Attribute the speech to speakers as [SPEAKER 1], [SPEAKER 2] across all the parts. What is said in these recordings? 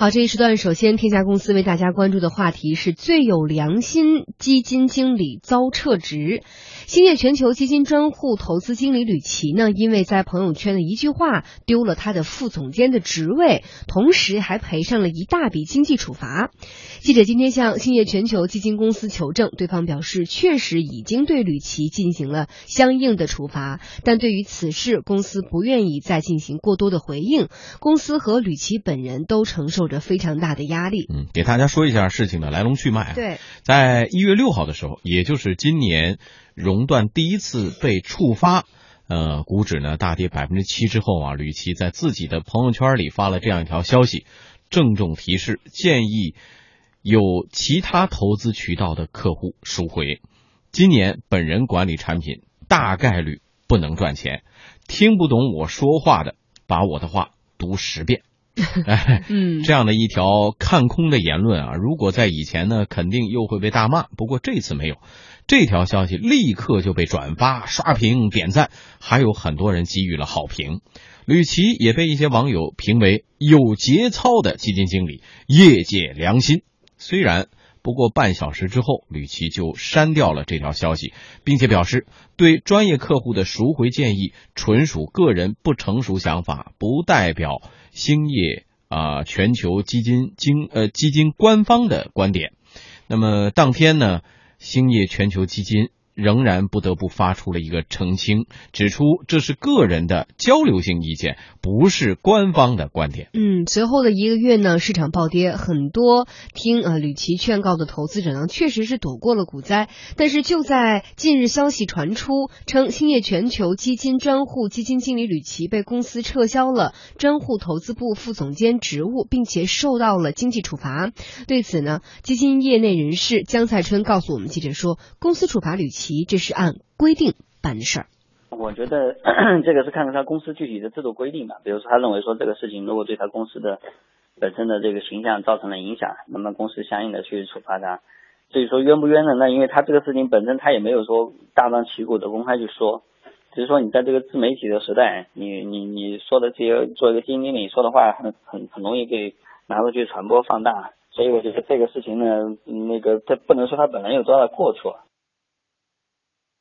[SPEAKER 1] 好，这一时段首先，天下公司为大家关注的话题是最有良心基金经理遭撤职。兴业全球基金专户投资经理吕琦呢，因为在朋友圈的一句话丢了他的副总监的职位，同时还赔上了一大笔经济处罚。记者今天向兴业全球基金公司求证，对方表示确实已经对吕琦进行了相应的处罚，但对于此事，公司不愿意再进行过多的回应。公司和吕琦本人都承受着非常大的压力。
[SPEAKER 2] 嗯，给大家说一下事情的来龙去脉。
[SPEAKER 1] 对，
[SPEAKER 2] 在一月六号的时候，也就是今年。熔断第一次被触发，呃，股指呢大跌百分之七之后啊，吕琦在自己的朋友圈里发了这样一条消息，郑重提示，建议有其他投资渠道的客户赎回。今年本人管理产品大概率不能赚钱，听不懂我说话的，把我的话读十遍。哎，
[SPEAKER 1] 嗯，
[SPEAKER 2] 这样的一条看空的言论啊，如果在以前呢，肯定又会被大骂。不过这次没有。这条消息立刻就被转发、刷屏、点赞，还有很多人给予了好评。吕琦也被一些网友评为有节操的基金经理，业界良心。虽然不过半小时之后，吕琦就删掉了这条消息，并且表示对专业客户的赎回建议纯属个人不成熟想法，不代表兴业啊全球基金经呃基金官方的观点。那么当天呢？兴业全球基金。仍然不得不发出了一个澄清，指出这是个人的交流性意见，不是官方的观点。
[SPEAKER 1] 嗯，随后的一个月呢，市场暴跌，很多听呃吕琦劝告的投资者呢，确实是躲过了股灾。但是就在近日，消息传出称，兴业全球基金专户基金经理吕琦被公司撤销了专户投资部副总监职务，并且受到了经济处罚。对此呢，基金业内人士江赛春告诉我们记者说，公司处罚吕琦。这是按规定办的事儿。
[SPEAKER 3] 我觉得 这个是看看他公司具体的制度规定吧。比如说，他认为说这个事情如果对他公司的本身的这个形象造成了影响，那么公司相应的去处罚他。至于说冤不冤呢？那因为他这个事情本身他也没有说大张旗鼓的公开去说，只是说你在这个自媒体的时代，你你你说的这些做一个基金经理说的话，很很很容易被拿出去传播放大。所以我觉得这个事情呢，那个他不能说他本人有多大的过错。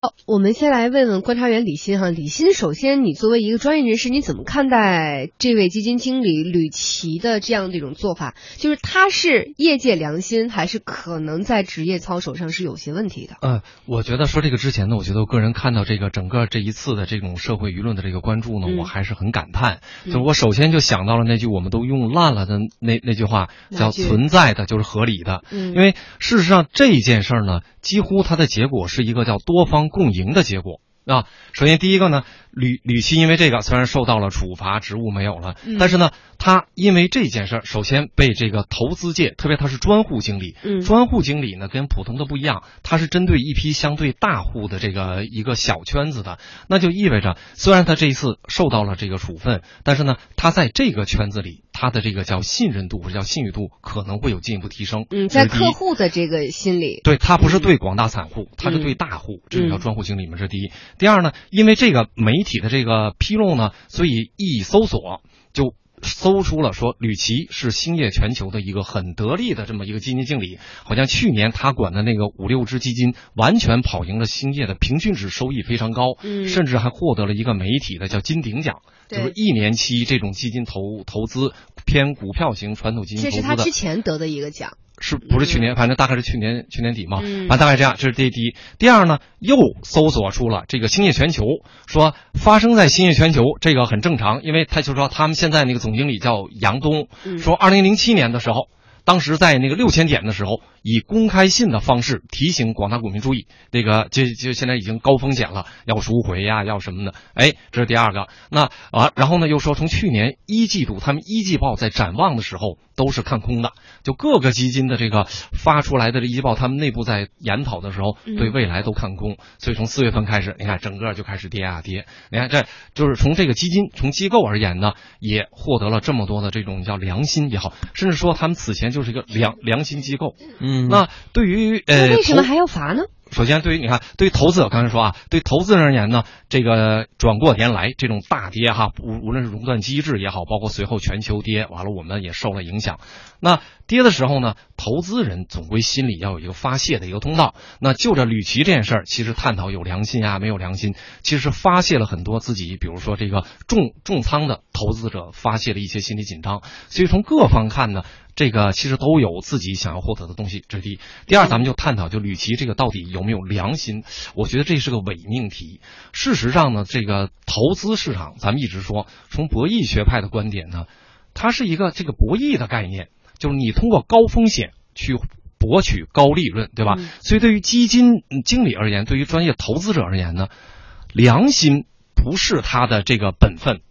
[SPEAKER 1] 好，我们先来问问观察员李欣哈。李欣，首先，你作为一个专业人士，你怎么看待这位基金经理吕琦的这样的一种做法？就是他是业界良心，还是可能在职业操守上是有些问题的？
[SPEAKER 4] 嗯，我觉得说这个之前呢，我觉得我个人看到这个整个这一次的这种社会舆论的这个关注呢，我还是很感叹。就是我首先就想到了那句我们都用烂了的那那句话，叫“存在的就是合理的”。
[SPEAKER 1] 嗯，
[SPEAKER 4] 因为事实上这件事儿呢，几乎它的结果是一个叫多方。共赢的结果。啊，首先第一个呢，吕吕琦因为这个虽然受到了处罚，职务没有了，但是呢，他因为这件事儿，首先被这个投资界，特别他是专户经理，专户经理呢跟普通的不一样，他是针对一批相对大户的这个一个小圈子的，那就意味着虽然他这一次受到了这个处分，但是呢，他在这个圈子里。他的这个叫信任度或者叫信誉度可能会有进一步提升。
[SPEAKER 1] 嗯，在客户的这个心理，
[SPEAKER 4] 对他不是对广大散户，他是对大户，这个叫专户经理嘛，这是第一。第二呢，因为这个媒体的这个披露呢，所以一搜索就。搜出了说吕琦是兴业全球的一个很得力的这么一个基金经理，好像去年他管的那个五六只基金完全跑赢了兴业的平均值收益非常高，
[SPEAKER 1] 嗯，
[SPEAKER 4] 甚至还获得了一个媒体的叫金鼎奖，就是一年期这种基金投投资偏股票型传统基金投资
[SPEAKER 1] 的，这是他之前得的一个奖。
[SPEAKER 4] 是不是去年？反正大概是去年去年底嘛。反正大概这样，这是第一。第二呢，又搜索出了这个兴业全球，说发生在兴业全球这个很正常，因为他就说他们现在那个总经理叫杨东，说二零零七年的时候，当时在那个六千点的时候。以公开信的方式提醒广大股民注意，那个就就现在已经高风险了，要赎回呀，要什么的？哎，这是第二个。那啊，然后呢，又说从去年一季度，他们一季报在展望的时候都是看空的，就各个基金的这个发出来的这一季报，他们内部在研讨的时候，对未来都看空。所以从四月份开始，你看整个就开始跌啊跌。你看这就是从这个基金从机构而言呢，也获得了这么多的这种叫良心也好，甚至说他们此前就是一个良良心机构。
[SPEAKER 2] 嗯，
[SPEAKER 4] 那对于呃，
[SPEAKER 1] 为什么还要罚呢？
[SPEAKER 4] 首先，对于你看，对于投资者，刚才说啊，对投资人而言呢，这个转过年来这种大跌哈，无无论是熔断机制也好，包括随后全球跌，完了我们也受了影响。那跌的时候呢，投资人总归心里要有一个发泄的一个通道。那就着吕奇这件事儿，其实探讨有良心啊，没有良心，其实发泄了很多自己，比如说这个重重仓的投资者发泄了一些心理紧张。所以从各方看呢。这个其实都有自己想要获得的东西，这是第一。第二，咱们就探讨，就吕奇这个到底有没有良心？我觉得这是个伪命题。事实上呢，这个投资市场，咱们一直说，从博弈学派的观点呢，它是一个这个博弈的概念，就是你通过高风险去博取高利润，对吧？所以对于基金经理而言，对于专业投资者而言呢，良心不是他的这个本分，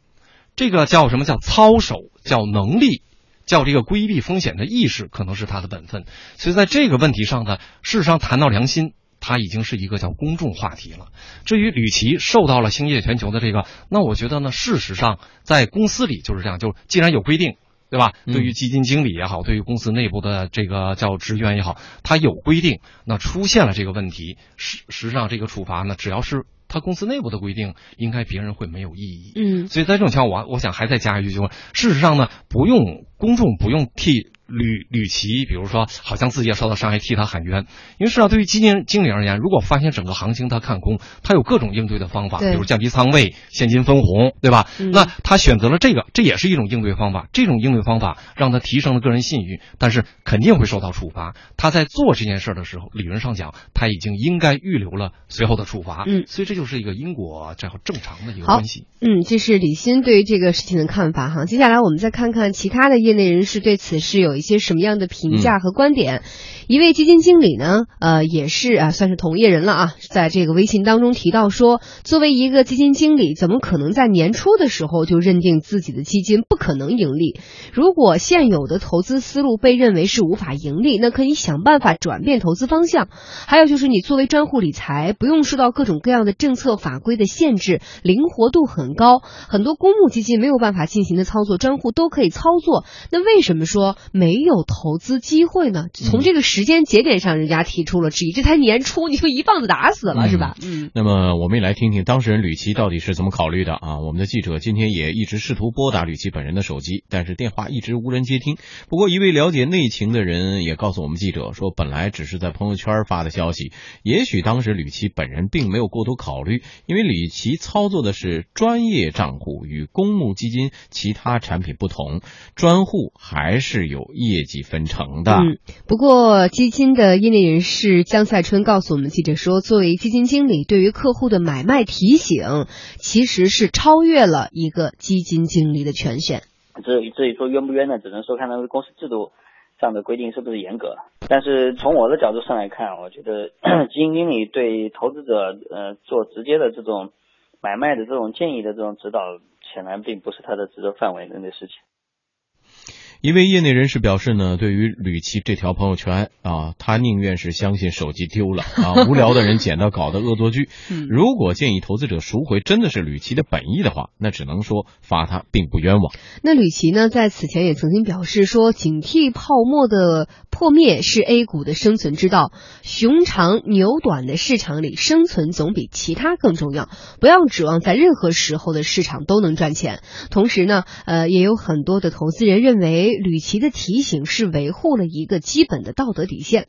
[SPEAKER 4] 这个叫什么叫操守，叫能力。叫这个规避风险的意识，可能是他的本分。所以在这个问题上呢，事实上谈到良心，他已经是一个叫公众话题了。至于吕奇受到了兴业全球的这个，那我觉得呢，事实上在公司里就是这样，就既然有规定，对吧？对于基金经理也好，对于公司内部的这个叫职员也好，他有规定，那出现了这个问题，实实际上这个处罚呢，只要是。他公司内部的规定，应该别人会没有异议。
[SPEAKER 1] 嗯，
[SPEAKER 4] 所以在这种情况，我我想还再加一句，就是事实上呢，不用公众不用替。吕吕奇，比如说，好像自己也受到伤害，替他喊冤。因为实际上，对于基金经理而言，如果发现整个行情他看空，他有各种应对的方法，比如降低仓位、现金分红，对吧？那他选择了这个，这也是一种应对方法。这种应对方法让他提升了个人信誉，但是肯定会受到处罚。他在做这件事的时候，理论上讲，他已经应该预留了随后的处罚。
[SPEAKER 1] 嗯，
[SPEAKER 4] 所以这就是一个因果这样正常的一个关系。
[SPEAKER 1] 嗯，这是李欣对于这个事情的看法哈。接下来我们再看看其他的业内人士对此事有一些什么样的评。价和观点，一位基金经理呢，呃，也是啊，算是同业人了啊，在这个微信当中提到说，作为一个基金经理，怎么可能在年初的时候就认定自己的基金不可能盈利？如果现有的投资思路被认为是无法盈利，那可以想办法转变投资方向。还有就是你作为专户理财，不用受到各种各样的政策法规的限制，灵活度很高，很多公募基金没有办法进行的操作，专户都可以操作。那为什么说没有投资？机会呢？从这个时间节点上，人家提出了质疑。这才年初，你就一棒子打死了，是吧？
[SPEAKER 2] 嗯。那么，我们也来听听当事人吕琦到底是怎么考虑的啊？我们的记者今天也一直试图拨打吕琦本人的手机，但是电话一直无人接听。不过，一位了解内情的人也告诉我们记者说，本来只是在朋友圈发的消息，也许当时吕琦本人并没有过多考虑，因为吕琦操作的是专业账户，与公募基金其他产品不同，专户还是有业绩分成的。
[SPEAKER 1] 嗯，不过基金的业内人士江赛春告诉我们记者说，作为基金经理，对于客户的买卖提醒，其实是超越了一个基金经理的权限。
[SPEAKER 3] 至于至于说冤不冤呢，只能说看他们公司制度上的规定是不是严格。但是从我的角度上来看，我觉得 基金经理对投资者呃做直接的这种买卖的这种建议的这种指导，显然并不是他的职责范围内的事情。
[SPEAKER 2] 一位业内人士表示呢，对于吕琦这条朋友圈啊，他宁愿是相信手机丢了啊，无聊的人捡到搞的恶作剧。如果建议投资者赎回真的是吕琦的本意的话，那只能说罚他并不冤枉。
[SPEAKER 1] 那吕琦呢，在此前也曾经表示说，警惕泡沫的破灭是 A 股的生存之道，熊长牛短的市场里生存总比其他更重要，不要指望在任何时候的市场都能赚钱。同时呢，呃，也有很多的投资人认为。吕琦的提醒是维护了一个基本的道德底线。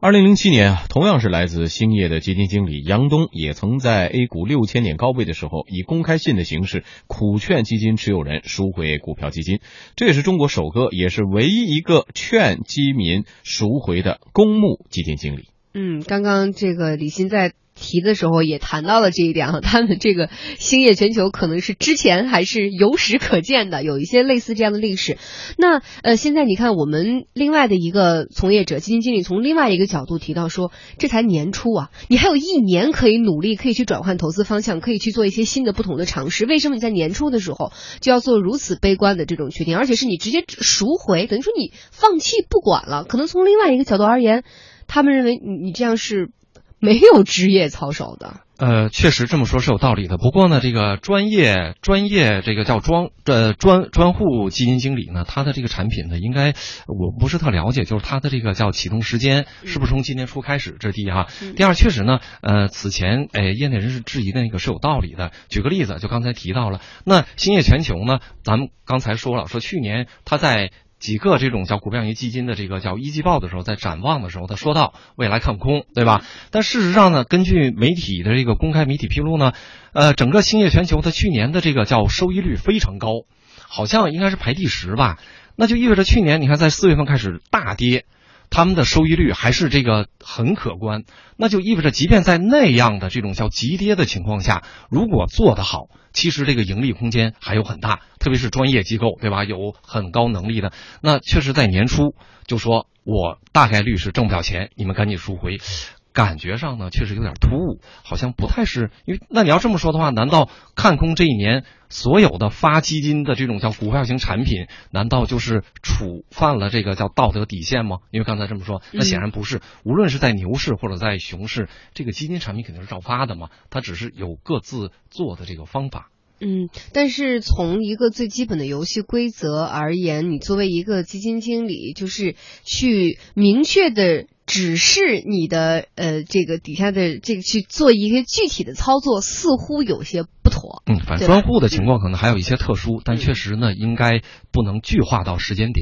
[SPEAKER 2] 二零零七年啊，同样是来自兴业的基金经理杨东，也曾在 A 股六千点高位的时候，以公开信的形式苦劝基金持有人赎回股票基金。这也是中国首个，也是唯一一个劝基民赎回的公募基金经理。
[SPEAKER 1] 嗯，刚刚这个李欣在。提的时候也谈到了这一点啊，他们这个兴业全球可能是之前还是有史可见的，有一些类似这样的历史。那呃，现在你看我们另外的一个从业者基金经理从另外一个角度提到说，这才年初啊，你还有一年可以努力，可以去转换投资方向，可以去做一些新的不同的尝试。为什么你在年初的时候就要做如此悲观的这种决定，而且是你直接赎回，等于说你放弃不管了？可能从另外一个角度而言，他们认为你你这样是。没有职业操守的，
[SPEAKER 4] 呃，确实这么说是有道理的。不过呢，这个专业专业这个叫专呃专专户基金经理呢，他的这个产品呢，应该我不是特了解，就是他的这个叫启动时间是不是从今年初开始？这是第一哈。第二，确实呢，呃，此前哎，业内人士质疑的那个是有道理的。举个例子，就刚才提到了，那兴业全球呢，咱们刚才说了，说去年他在。几个这种叫股票型基金的这个叫一季报的时候，在展望的时候，他说到未来看空，对吧？但事实上呢，根据媒体的这个公开媒体披露呢，呃，整个兴业全球它去年的这个叫收益率非常高，好像应该是排第十吧。那就意味着去年你看在四月份开始大跌。他们的收益率还是这个很可观，那就意味着，即便在那样的这种叫急跌的情况下，如果做得好，其实这个盈利空间还有很大，特别是专业机构，对吧？有很高能力的，那确实在年初就说我大概率是挣不了钱，你们赶紧赎回。感觉上呢，确实有点突兀，好像不太是。因为那你要这么说的话，难道看空这一年所有的发基金的这种叫股票型产品，难道就是触犯了这个叫道德底线吗？因为刚才这么说，那显然不是。无论是在牛市或者在熊市，这个基金产品肯定是照发的嘛，它只是有各自做的这个方法。
[SPEAKER 1] 嗯，但是从一个最基本的游戏规则而言，你作为一个基金经理，就是去明确的。只是你的呃，这个底下的这个去做一些具体的操作，似乎有些不妥。
[SPEAKER 4] 嗯，反专户的情况可能还有一些特殊，但确实呢，应该不能具化到时间点。